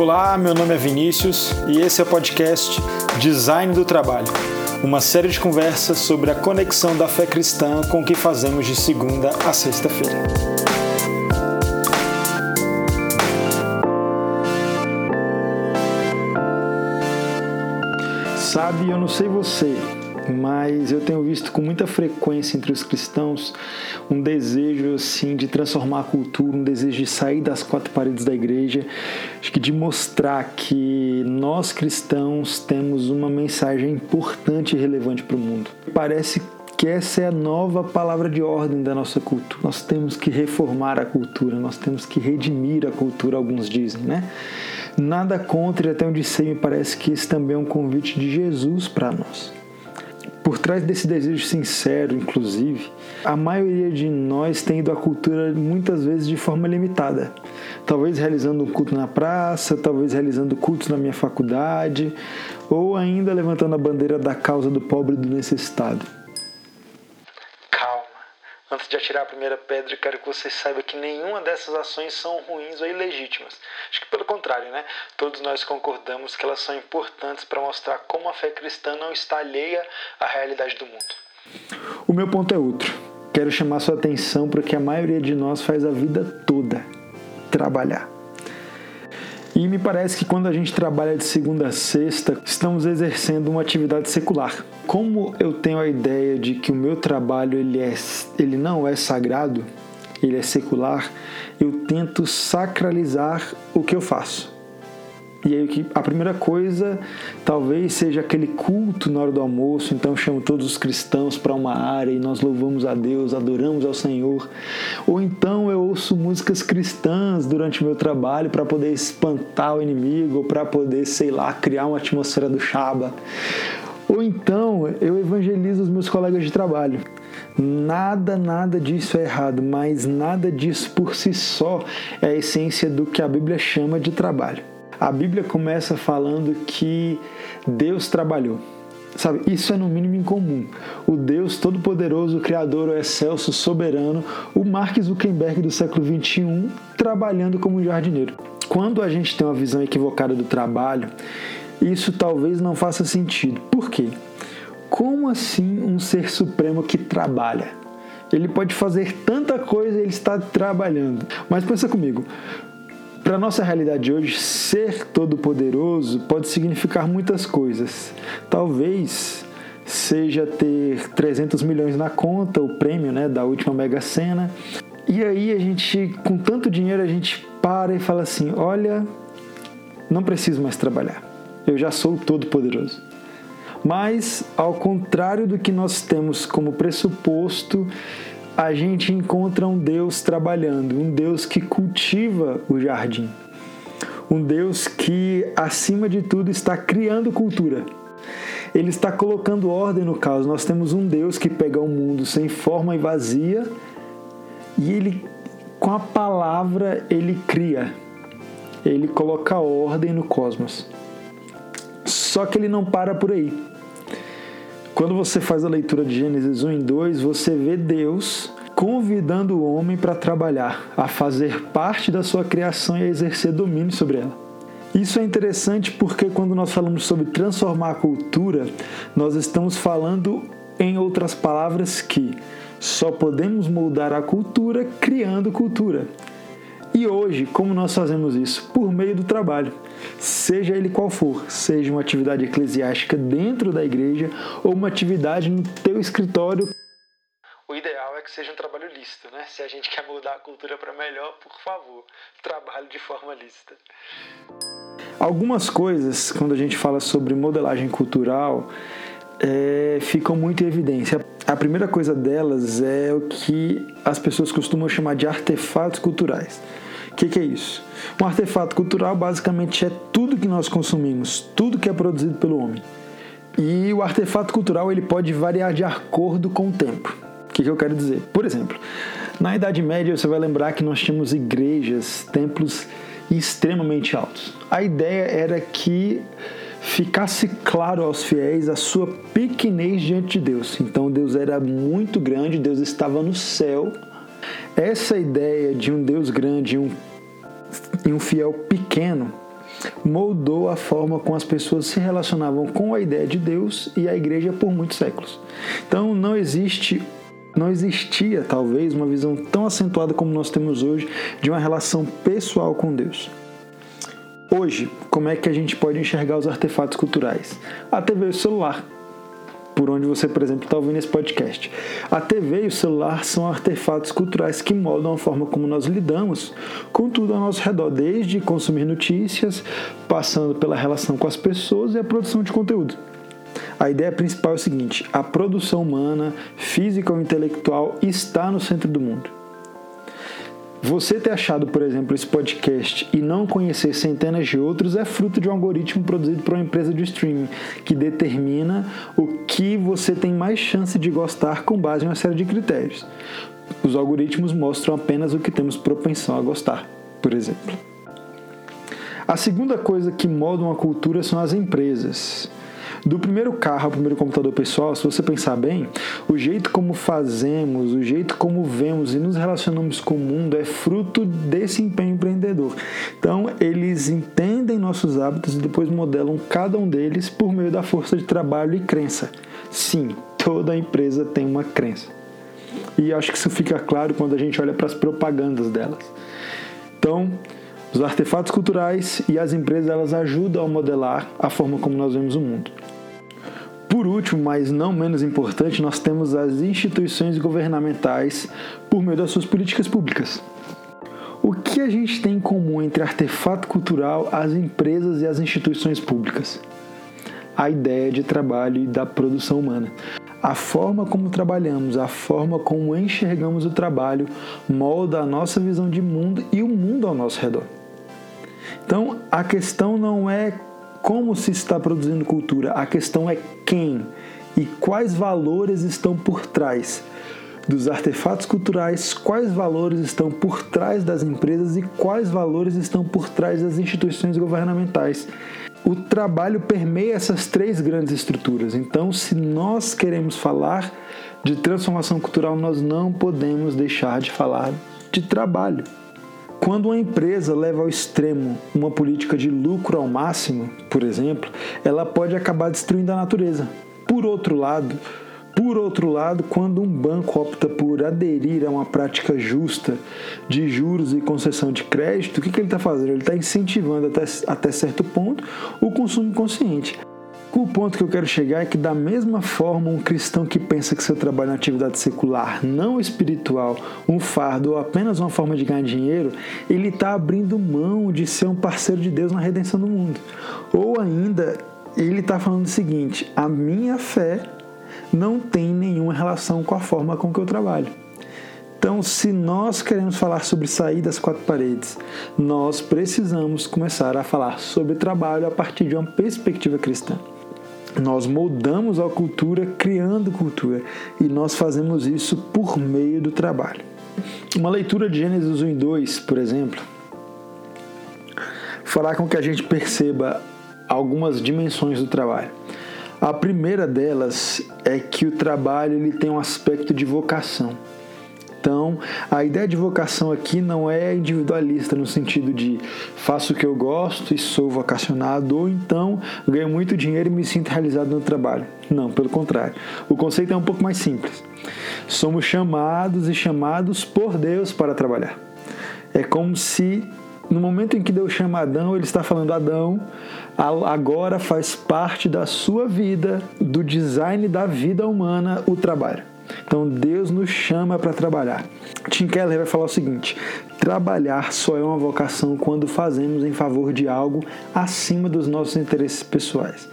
Olá, meu nome é Vinícius e esse é o podcast Design do Trabalho, uma série de conversas sobre a conexão da fé cristã com o que fazemos de segunda a sexta-feira. Sabe, eu não sei você, mas eu tenho visto com muita frequência entre os cristãos um desejo assim de transformar a cultura, um desejo de sair das quatro paredes da igreja, acho que de mostrar que nós cristãos temos uma mensagem importante e relevante para o mundo. Parece que essa é a nova palavra de ordem da nossa cultura. Nós temos que reformar a cultura, nós temos que redimir a cultura, alguns dizem, né? Nada contra, e até onde sei, me parece que esse também é um convite de Jesus para nós. Por trás desse desejo sincero, inclusive, a maioria de nós tem ido à cultura muitas vezes de forma limitada. Talvez realizando um culto na praça, talvez realizando cultos na minha faculdade, ou ainda levantando a bandeira da causa do pobre e do necessitado. Antes de atirar a primeira pedra, quero que você saiba que nenhuma dessas ações são ruins ou ilegítimas. Acho que pelo contrário, né? Todos nós concordamos que elas são importantes para mostrar como a fé cristã não está alheia à realidade do mundo. O meu ponto é outro. Quero chamar sua atenção para que a maioria de nós faz a vida toda trabalhar. E me parece que quando a gente trabalha de segunda a sexta, estamos exercendo uma atividade secular. Como eu tenho a ideia de que o meu trabalho ele, é, ele não é sagrado, ele é secular, eu tento sacralizar o que eu faço. E aí a primeira coisa talvez seja aquele culto na hora do almoço, então chamo todos os cristãos para uma área e nós louvamos a Deus, adoramos ao Senhor. Ou então eu ouço músicas cristãs durante o meu trabalho para poder espantar o inimigo, ou para poder, sei lá, criar uma atmosfera do Shaba. Ou então eu evangelizo os meus colegas de trabalho. Nada, nada disso é errado, mas nada disso por si só é a essência do que a Bíblia chama de trabalho. A Bíblia começa falando que Deus trabalhou. Sabe, isso é no mínimo incomum. O Deus Todo-Poderoso, o Criador, o Excelso, Soberano, o Mark Zuckerberg do século XXI, trabalhando como jardineiro. Quando a gente tem uma visão equivocada do trabalho, isso talvez não faça sentido. Por quê? Como assim um ser supremo que trabalha? Ele pode fazer tanta coisa e ele está trabalhando. Mas pensa comigo, para nossa realidade de hoje, ser todo-poderoso pode significar muitas coisas. Talvez seja ter 300 milhões na conta, o prêmio né, da última Mega Sena. E aí a gente, com tanto dinheiro, a gente para e fala assim: olha, não preciso mais trabalhar. Eu já sou todo-poderoso. Mas, ao contrário do que nós temos como pressuposto, a gente encontra um Deus trabalhando, um Deus que cultiva o jardim, um Deus que, acima de tudo, está criando cultura. Ele está colocando ordem no caos. Nós temos um Deus que pega o um mundo sem forma e vazia e ele, com a palavra, ele cria. Ele coloca ordem no cosmos. Só que ele não para por aí. Quando você faz a leitura de Gênesis 1 e 2, você vê Deus convidando o homem para trabalhar, a fazer parte da sua criação e a exercer domínio sobre ela. Isso é interessante porque quando nós falamos sobre transformar a cultura, nós estamos falando, em outras palavras, que só podemos moldar a cultura criando cultura. E hoje, como nós fazemos isso? Por meio do trabalho, seja ele qual for, seja uma atividade eclesiástica dentro da igreja ou uma atividade no teu escritório. O ideal é que seja um trabalho lícito, né? Se a gente quer mudar a cultura para melhor, por favor, trabalhe de forma lícita. Algumas coisas, quando a gente fala sobre modelagem cultural, é, ficam muito em evidência. A primeira coisa delas é o que as pessoas costumam chamar de artefatos culturais. O que, que, é isso? Um artefato cultural basicamente é tudo que nós consumimos, tudo que é produzido pelo homem. E o artefato cultural ele pode variar de acordo com o tempo. O que, que eu quero dizer? Por exemplo, na Idade Média você vai lembrar que nós tínhamos igrejas, templos extremamente altos. A ideia era que ficasse claro aos fiéis a sua pequenez diante de Deus. Então Deus era muito grande, Deus estava no céu. Essa ideia de um Deus grande e um, e um fiel pequeno moldou a forma como as pessoas se relacionavam com a ideia de Deus e a igreja por muitos séculos. Então não existe não existia talvez uma visão tão acentuada como nós temos hoje de uma relação pessoal com Deus. Hoje, como é que a gente pode enxergar os artefatos culturais? A TV e o celular por onde você, por exemplo, está ouvindo esse podcast. A TV e o celular são artefatos culturais que moldam a forma como nós lidamos com tudo ao nosso redor, desde consumir notícias, passando pela relação com as pessoas e a produção de conteúdo. A ideia principal é o seguinte: a produção humana, física ou intelectual, está no centro do mundo. Você ter achado, por exemplo, esse podcast e não conhecer centenas de outros é fruto de um algoritmo produzido por uma empresa de streaming que determina o que você tem mais chance de gostar com base em uma série de critérios. Os algoritmos mostram apenas o que temos propensão a gostar, por exemplo. A segunda coisa que molda uma cultura são as empresas. Do primeiro carro ao primeiro computador pessoal, se você pensar bem, o jeito como fazemos, o jeito como vemos e nos relacionamos com o mundo é fruto desse empenho empreendedor. Então, eles entendem nossos hábitos e depois modelam cada um deles por meio da força de trabalho e crença. Sim, toda empresa tem uma crença. E acho que isso fica claro quando a gente olha para as propagandas delas. Então, os artefatos culturais e as empresas elas ajudam a modelar a forma como nós vemos o mundo. Por último, mas não menos importante, nós temos as instituições governamentais por meio das suas políticas públicas. O que a gente tem em comum entre artefato cultural, as empresas e as instituições públicas? A ideia de trabalho e da produção humana. A forma como trabalhamos, a forma como enxergamos o trabalho molda a nossa visão de mundo e o mundo ao nosso redor. Então, a questão não é como se está produzindo cultura, a questão é quem e quais valores estão por trás dos artefatos culturais, quais valores estão por trás das empresas e quais valores estão por trás das instituições governamentais. O trabalho permeia essas três grandes estruturas. Então, se nós queremos falar de transformação cultural, nós não podemos deixar de falar de trabalho. Quando uma empresa leva ao extremo uma política de lucro ao máximo, por exemplo, ela pode acabar destruindo a natureza. Por outro lado, por outro lado, quando um banco opta por aderir a uma prática justa de juros e concessão de crédito, o que, que ele está fazendo? Ele está incentivando até, até certo ponto o consumo consciente. O ponto que eu quero chegar é que, da mesma forma, um cristão que pensa que seu trabalho na atividade secular, não espiritual, um fardo ou apenas uma forma de ganhar dinheiro, ele está abrindo mão de ser um parceiro de Deus na redenção do mundo. Ou ainda, ele está falando o seguinte: a minha fé não tem nenhuma relação com a forma com que eu trabalho. Então, se nós queremos falar sobre sair das quatro paredes, nós precisamos começar a falar sobre trabalho a partir de uma perspectiva cristã. Nós moldamos a cultura criando cultura e nós fazemos isso por meio do trabalho. Uma leitura de Gênesis 1 e 2, por exemplo, fará com que a gente perceba algumas dimensões do trabalho. A primeira delas é que o trabalho ele tem um aspecto de vocação. Então, a ideia de vocação aqui não é individualista no sentido de faço o que eu gosto e sou vocacionado, ou então ganho muito dinheiro e me sinto realizado no trabalho. Não, pelo contrário. O conceito é um pouco mais simples. Somos chamados e chamados por Deus para trabalhar. É como se no momento em que Deus chama Adão, ele está falando: Adão, agora faz parte da sua vida, do design da vida humana, o trabalho. Então Deus nos chama para trabalhar. Tim Keller vai falar o seguinte: trabalhar só é uma vocação quando fazemos em favor de algo acima dos nossos interesses pessoais.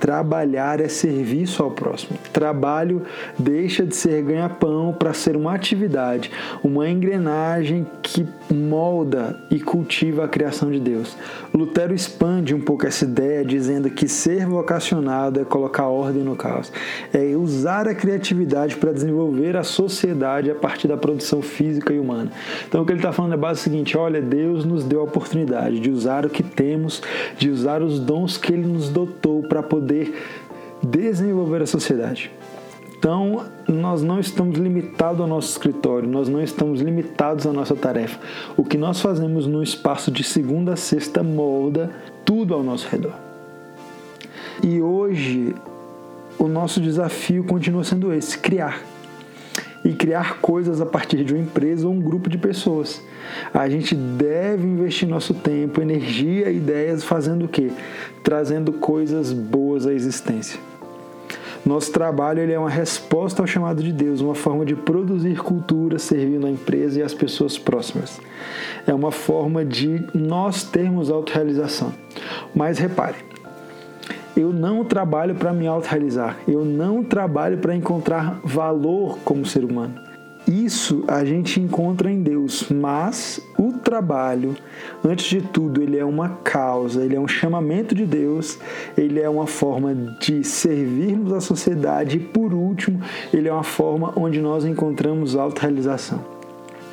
Trabalhar é serviço ao próximo. Trabalho deixa de ser ganha-pão para ser uma atividade, uma engrenagem que molda e cultiva a criação de Deus. Lutero expande um pouco essa ideia, dizendo que ser vocacionado é colocar ordem no caos, é usar a criatividade para desenvolver a sociedade a partir da produção física e humana. Então, o que ele está falando é o seguinte: olha, Deus nos deu a oportunidade de usar o que temos, de usar os dons que Ele nos dotou para poder desenvolver a sociedade. Então, nós não estamos limitados ao nosso escritório, nós não estamos limitados à nossa tarefa. O que nós fazemos no espaço de segunda a sexta molda tudo ao nosso redor. E hoje, o nosso desafio continua sendo esse: criar. E criar coisas a partir de uma empresa ou um grupo de pessoas. A gente deve investir nosso tempo, energia e ideias fazendo o quê? Trazendo coisas boas à existência. Nosso trabalho ele é uma resposta ao chamado de Deus, uma forma de produzir cultura servindo a empresa e as pessoas próximas. É uma forma de nós termos autorrealização. Mas repare, eu não trabalho para me autorrealizar, eu não trabalho para encontrar valor como ser humano. Isso a gente encontra em Deus, mas o trabalho, antes de tudo, ele é uma causa, ele é um chamamento de Deus, ele é uma forma de servirmos a sociedade e, por último, ele é uma forma onde nós encontramos autorrealização.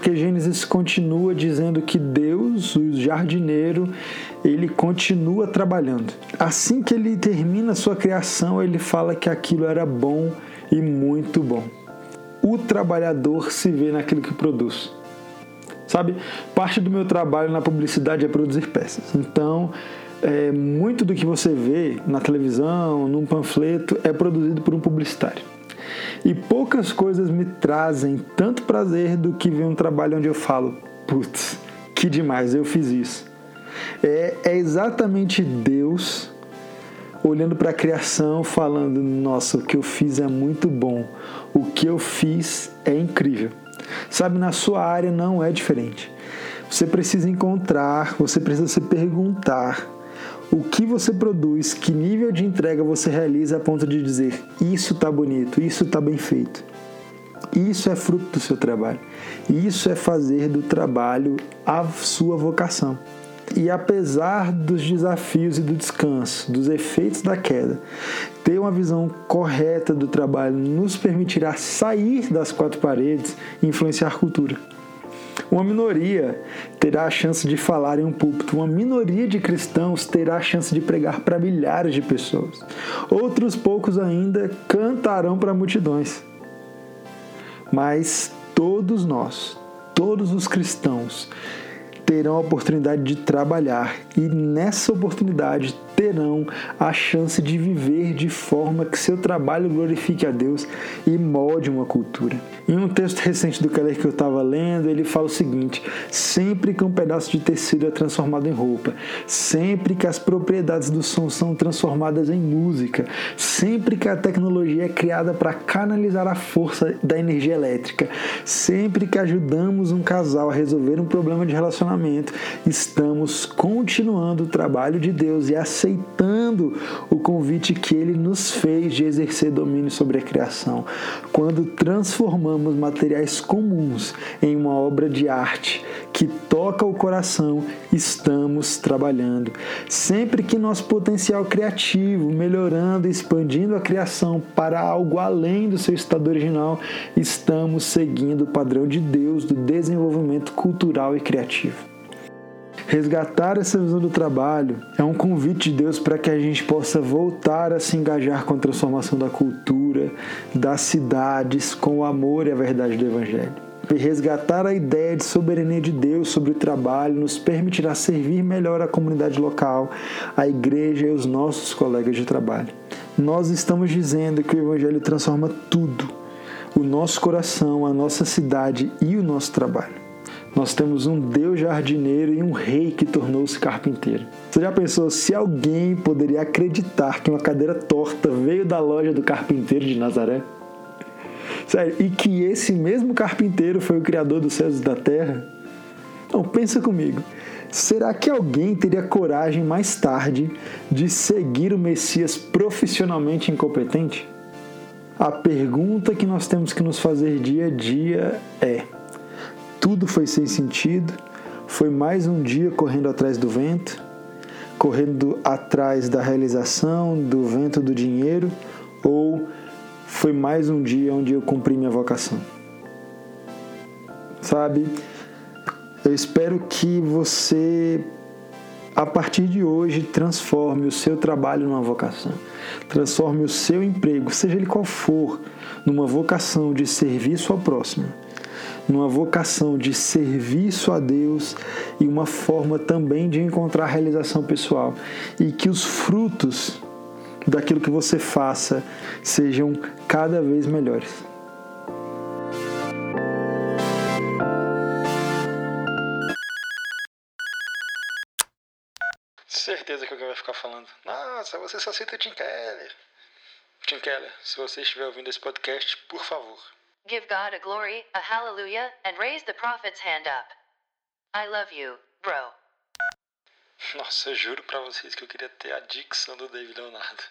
Porque Gênesis continua dizendo que Deus, o jardineiro, ele continua trabalhando. Assim que ele termina sua criação, ele fala que aquilo era bom e muito bom o trabalhador se vê naquilo que produz. Sabe, parte do meu trabalho na publicidade é produzir peças. Então, é, muito do que você vê na televisão, num panfleto, é produzido por um publicitário. E poucas coisas me trazem tanto prazer do que ver um trabalho onde eu falo, putz, que demais, eu fiz isso. É, é exatamente Deus olhando para a criação, falando: Nossa, o que eu fiz é muito bom, o que eu fiz é incrível. Sabe, na sua área não é diferente. Você precisa encontrar, você precisa se perguntar o que você produz, que nível de entrega você realiza a ponto de dizer: Isso está bonito, isso está bem feito. Isso é fruto do seu trabalho. Isso é fazer do trabalho a sua vocação. E apesar dos desafios e do descanso, dos efeitos da queda, ter uma visão correta do trabalho nos permitirá sair das quatro paredes e influenciar a cultura. Uma minoria terá a chance de falar em um púlpito, uma minoria de cristãos terá a chance de pregar para milhares de pessoas. Outros poucos ainda cantarão para multidões. Mas todos nós, todos os cristãos, terão a oportunidade de trabalhar e nessa oportunidade terão a chance de viver de forma que seu trabalho glorifique a Deus e molde uma cultura. Em um texto recente do Keller que eu estava lendo, ele fala o seguinte: sempre que um pedaço de tecido é transformado em roupa, sempre que as propriedades do som são transformadas em música, sempre que a tecnologia é criada para canalizar a força da energia elétrica, sempre que ajudamos um casal a resolver um problema de relacionamento, estamos continuando o trabalho de Deus e aceitando aceitando o convite que ele nos fez de exercer domínio sobre a criação. Quando transformamos materiais comuns em uma obra de arte que toca o coração, estamos trabalhando. Sempre que nosso potencial criativo, melhorando e expandindo a criação para algo além do seu estado original, estamos seguindo o padrão de Deus do desenvolvimento cultural e criativo. Resgatar essa visão do trabalho é um convite de Deus para que a gente possa voltar a se engajar com a transformação da cultura, das cidades, com o amor e a verdade do Evangelho. Resgatar a ideia de soberania de Deus sobre o trabalho nos permitirá servir melhor a comunidade local, a igreja e os nossos colegas de trabalho. Nós estamos dizendo que o Evangelho transforma tudo: o nosso coração, a nossa cidade e o nosso trabalho. Nós temos um Deus jardineiro e um rei que tornou-se carpinteiro. Você já pensou se alguém poderia acreditar que uma cadeira torta veio da loja do carpinteiro de Nazaré? Sério, e que esse mesmo carpinteiro foi o criador dos céus e da terra? Então, pensa comigo. Será que alguém teria coragem mais tarde de seguir o Messias profissionalmente incompetente? A pergunta que nós temos que nos fazer dia a dia é: tudo foi sem sentido, foi mais um dia correndo atrás do vento, correndo atrás da realização, do vento do dinheiro, ou foi mais um dia onde eu cumpri minha vocação. Sabe? Eu espero que você a partir de hoje, transforme o seu trabalho numa vocação. Transforme o seu emprego, seja ele qual for, numa vocação de serviço ao próximo, numa vocação de serviço a Deus e uma forma também de encontrar realização pessoal. E que os frutos daquilo que você faça sejam cada vez melhores. Certeza que alguém vai ficar falando. Nossa, você só cita Tim Keller. Tim Keller, se você estiver ouvindo esse podcast, por favor. Give God a glory, a hallelujah, and raise the prophet's hand up. I love you, bro. Nossa, eu juro pra vocês que eu queria ter a dicção do David Leonardo.